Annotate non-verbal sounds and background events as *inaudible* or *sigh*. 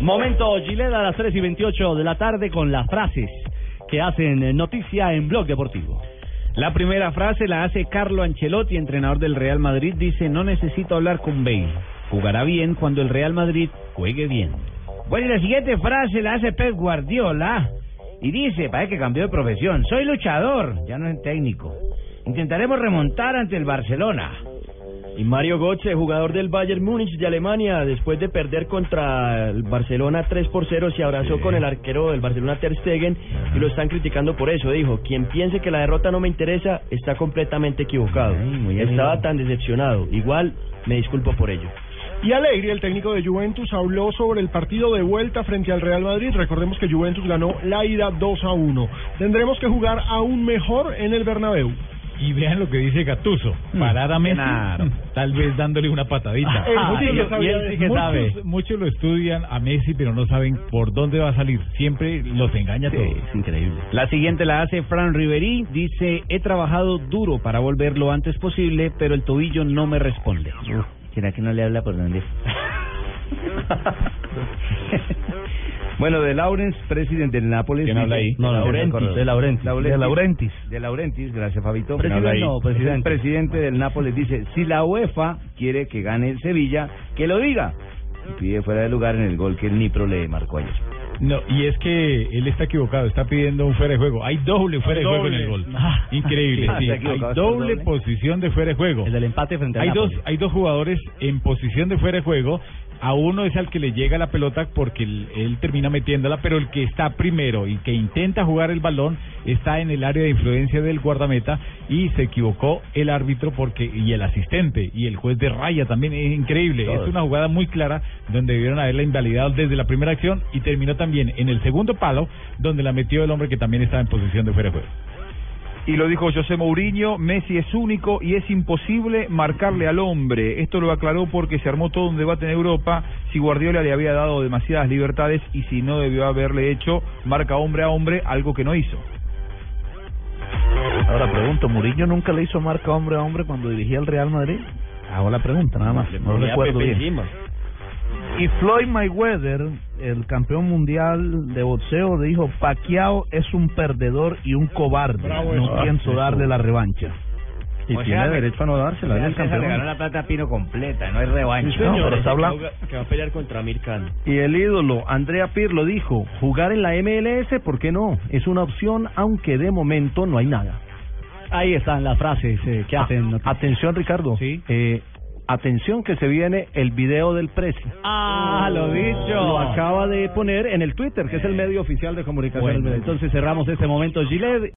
Momento Gillette a las 3 y 28 de la tarde con las frases que hacen noticia en Blog Deportivo. La primera frase la hace Carlo Ancelotti, entrenador del Real Madrid. Dice, no necesito hablar con Bale. Jugará bien cuando el Real Madrid juegue bien. Bueno, y la siguiente frase la hace Pep Guardiola. Y dice, parece que cambió de profesión. Soy luchador, ya no es técnico. Intentaremos remontar ante el Barcelona. Y Mario Götze, jugador del Bayern Múnich de Alemania, después de perder contra el Barcelona 3 por 0, se abrazó con el arquero del Barcelona Ter Stegen y lo están criticando por eso. Dijo, quien piense que la derrota no me interesa está completamente equivocado. Estaba tan decepcionado. Igual me disculpo por ello. Y Alegri, el técnico de Juventus, habló sobre el partido de vuelta frente al Real Madrid. Recordemos que Juventus ganó la ida 2 a 1. Tendremos que jugar aún mejor en el Bernabéu. Y vean lo que dice Gatuso, parar a Messi, tal vez dándole una patadita. Ah, muchos, sí, lo, sabía y de- él sí que muchos- sabe. muchos lo estudian a Messi, pero no saben por dónde va a salir. Siempre los engaña todo. Es increíble. La siguiente la hace Fran Riveri. Dice, he trabajado duro para volver lo antes posible, pero el tobillo no me responde. ¿Será que no le habla por dónde? *laughs* Bueno, de Laurens, presidente del Nápoles. ¿Quién habla ahí? No, De Laurentis. De Laurentis. De Laurentis. De Laurentis, gracias Fabito. Presidente, no, presidente. El presidente del Nápoles dice, si la UEFA quiere que gane el Sevilla, que lo diga. Y pide fuera de lugar en el gol que el Nipro le marcó ayer. No, y es que él está equivocado, está pidiendo un fuera de juego. Hay doble fuera de juego en el gol. *laughs* Ah. Increíble, Sí, Hay doble posición de fuera de juego. El del empate frente al Hay dos, hay dos jugadores en posición de fuera de juego. A uno es al que le llega la pelota porque él, él termina metiéndola, pero el que está primero y que intenta jugar el balón está en el área de influencia del guardameta y se equivocó el árbitro porque y el asistente y el juez de raya también es increíble. Es una jugada muy clara donde debieron haberla invalidado desde la primera acción y terminó también en el segundo palo donde la metió el hombre que también estaba en posición de fuera de juego. Y lo dijo José Mourinho, Messi es único y es imposible marcarle al hombre. Esto lo aclaró porque se armó todo un debate en Europa si Guardiola le había dado demasiadas libertades y si no debió haberle hecho marca hombre a hombre, algo que no hizo. Ahora pregunto, ¿Mourinho nunca le hizo marca hombre a hombre cuando dirigía el Real Madrid? Hago la pregunta, nada más. No recuerdo bien. Y Floyd Mayweather, el campeón mundial de boxeo, dijo, Pacquiao es un perdedor y un cobarde. Bravo no eso. pienso darle la revancha. Y O tiene sea, derecho a no dársela, es el Se regaló campeón. la plata a Pino completa, no hay revancha. No, pero está hablando... Que va a pelear contra Amir Khan. Y el ídolo, Andrea Pirlo, dijo, jugar en la MLS, ¿por qué no? Es una opción, aunque de momento no hay nada. Ahí están las frases eh, que hacen noticia. Atención, Ricardo. Sí. Eh, atención que se viene el video del Presi. Ah, lo dicho. Lo acaba de poner en el Twitter, que es el medio oficial de comunicación. Bueno, entonces cerramos este momento, Gillette.